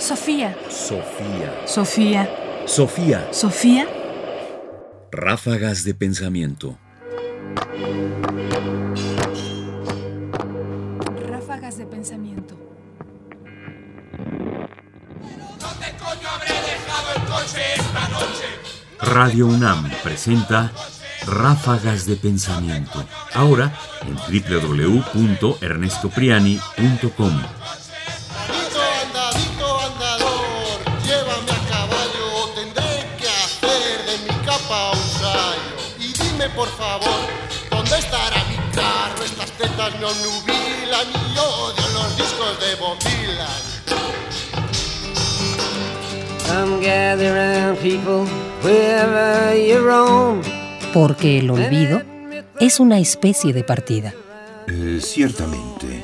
Sofía. Sofía. Sofía. Sofía. Sofía. Ráfagas de pensamiento. Ráfagas de pensamiento. Radio UNAM presenta Ráfagas de pensamiento. Ahora en www.ernestopriani.com. sayo. Y dime por favor, ¿dónde estará mi carro? Estas tetas me obnubilan y odio los discos de Bob. Come gather round people wherever you roam. Porque el olvido es una especie de partida. Eh, ciertamente,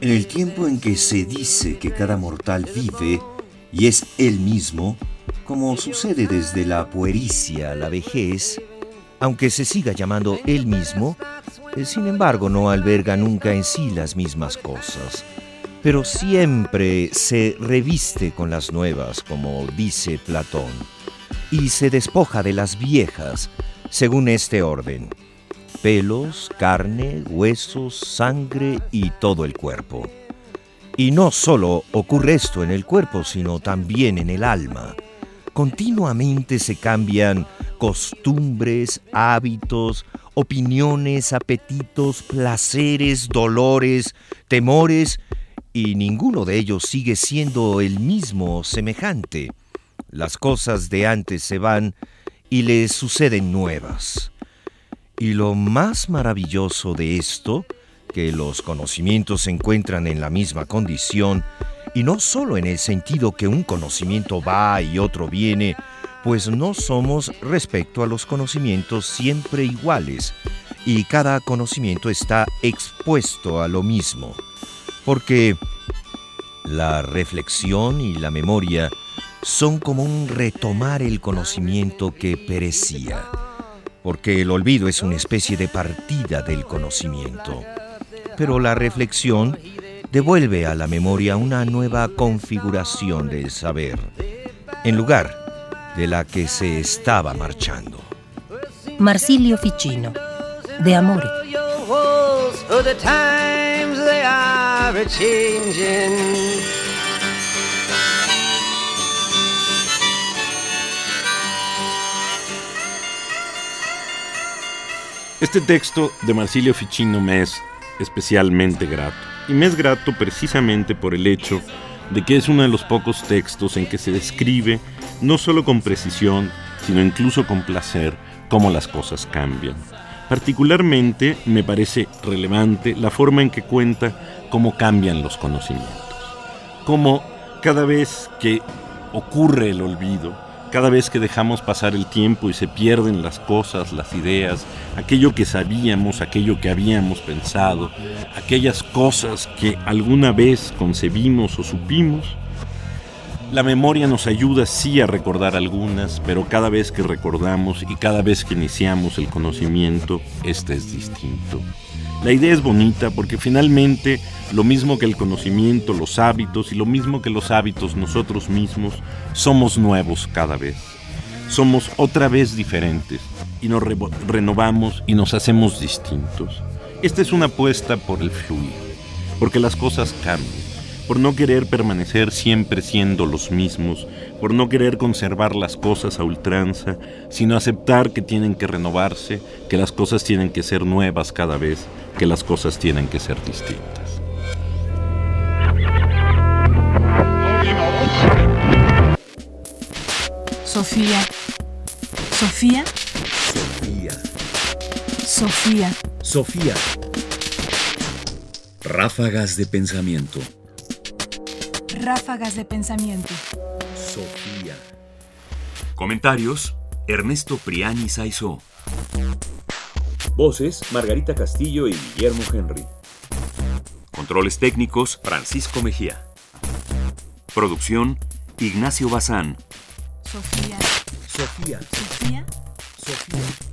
en el tiempo en que se dice que cada mortal vive y es él mismo, como sucede desde la puericia a la vejez, aunque se siga llamando él mismo, eh, sin embargo no alberga nunca en sí las mismas cosas, pero siempre se reviste con las nuevas, como dice Platón, y se despoja de las viejas, según este orden pelos, carne, huesos, sangre y todo el cuerpo. Y no solo ocurre esto en el cuerpo, sino también en el alma. Continuamente se cambian costumbres, hábitos, opiniones, apetitos, placeres, dolores, temores, y ninguno de ellos sigue siendo el mismo semejante. Las cosas de antes se van y le suceden nuevas. Y lo más maravilloso de esto, que los conocimientos se encuentran en la misma condición, y no solo en el sentido que un conocimiento va y otro viene, pues no somos respecto a los conocimientos siempre iguales, y cada conocimiento está expuesto a lo mismo, porque la reflexión y la memoria son como un retomar el conocimiento que perecía, porque el olvido es una especie de partida del conocimiento. Pero la reflexión devuelve a la memoria una nueva configuración del saber, en lugar de la que se estaba marchando. Marsilio Ficino, de Amore. Este texto de Marsilio Ficino me es especialmente grato. Y me es grato precisamente por el hecho de que es uno de los pocos textos en que se describe, no solo con precisión, sino incluso con placer, cómo las cosas cambian. Particularmente me parece relevante la forma en que cuenta cómo cambian los conocimientos. Cómo cada vez que ocurre el olvido, cada vez que dejamos pasar el tiempo y se pierden las cosas, las ideas, aquello que sabíamos, aquello que habíamos pensado, aquellas cosas que alguna vez concebimos o supimos, la memoria nos ayuda sí a recordar algunas, pero cada vez que recordamos y cada vez que iniciamos el conocimiento, este es distinto. La idea es bonita porque finalmente lo mismo que el conocimiento, los hábitos y lo mismo que los hábitos nosotros mismos, somos nuevos cada vez. Somos otra vez diferentes y nos re renovamos y nos hacemos distintos. Esta es una apuesta por el fluir, porque las cosas cambian por no querer permanecer siempre siendo los mismos, por no querer conservar las cosas a ultranza, sino aceptar que tienen que renovarse, que las cosas tienen que ser nuevas cada vez, que las cosas tienen que ser distintas. Sofía. Sofía. Sofía. Sofía. Sofía. Ráfagas de pensamiento. Ráfagas de pensamiento. Sofía. Comentarios: Ernesto Priani Saizó. Voces: Margarita Castillo y Guillermo Henry. Controles técnicos: Francisco Mejía. Producción: Ignacio Bazán. Sofía. Sofía. Sofía. Sofía.